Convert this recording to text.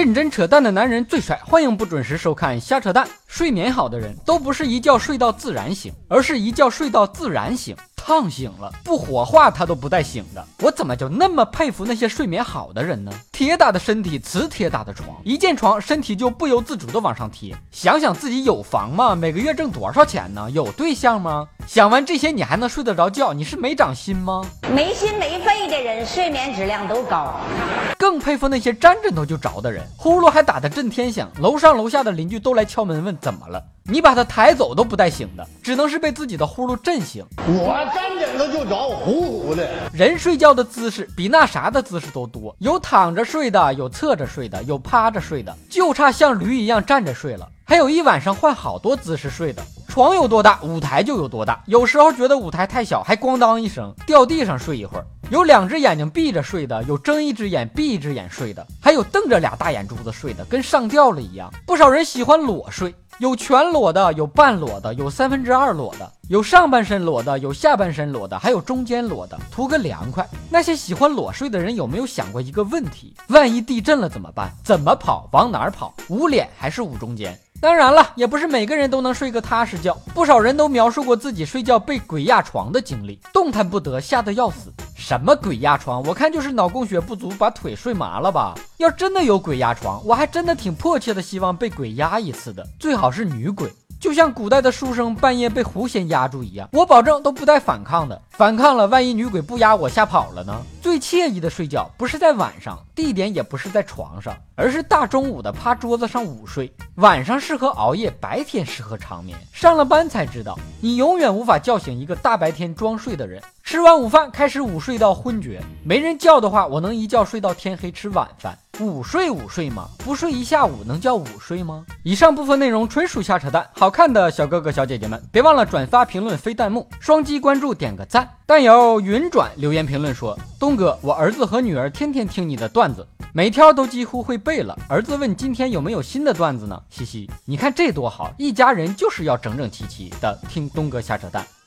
认真扯淡的男人最帅，欢迎不准时收看瞎扯淡。睡眠好的人都不是一觉睡到自然醒，而是一觉睡到自然醒。烫醒了，不火化他都不带醒的。我怎么就那么佩服那些睡眠好的人呢？铁打的身体，磁铁打的床，一见床身体就不由自主的往上贴。想想自己有房吗？每个月挣多少钱呢？有对象吗？想完这些，你还能睡得着觉？你是没长心吗？没心没肺的人，睡眠质量都高。更佩服那些沾枕头就着的人，呼噜还打得震天响，楼上楼下的邻居都来敲门问怎么了。你把他抬走都不带醒的，只能是被自己的呼噜震醒。我沾枕头就着，呼呼的。人睡觉的姿势比那啥的姿势都多，有躺着睡的，有侧着睡的，有趴着睡的，就差像驴一样站着睡了。还有一晚上换好多姿势睡的。床有多大，舞台就有多大。有时候觉得舞台太小，还咣当一声掉地上睡一会儿。有两只眼睛闭着睡的，有睁一只眼闭一只眼睡的，还有瞪着俩大眼珠子睡的，跟上吊了一样。不少人喜欢裸睡。有全裸的，有半裸的，有三分之二裸的，有上半身裸的，有下半身裸的，还有中间裸的，图个凉快。那些喜欢裸睡的人有没有想过一个问题？万一地震了怎么办？怎么跑？往哪儿跑？捂脸还是捂中间？当然了，也不是每个人都能睡个踏实觉。不少人都描述过自己睡觉被鬼压床的经历，动弹不得，吓得要死。什么鬼压床？我看就是脑供血不足，把腿睡麻了吧。要真的有鬼压床，我还真的挺迫切的希望被鬼压一次的，最好是女鬼。就像古代的书生半夜被狐仙压住一样，我保证都不带反抗的。反抗了，万一女鬼不压我，吓跑了呢？最惬意的睡觉不是在晚上，地点也不是在床上，而是大中午的趴桌子上午睡。晚上适合熬夜，白天适合长眠。上了班才知道，你永远无法叫醒一个大白天装睡的人。吃完午饭开始午睡到昏厥，没人叫的话，我能一觉睡到天黑吃晚饭。午睡午睡吗？不睡一下午能叫午睡吗？以上部分内容纯属瞎扯淡。好看的小哥哥小姐姐们，别忘了转发、评论、飞弹幕、双击关注、点个赞。但有云转留言评论说：“东哥，我儿子和女儿天天听你的段子，每条都几乎会背了。儿子问今天有没有新的段子呢？嘻嘻，你看这多好，一家人就是要整整齐齐的听东哥瞎扯淡。”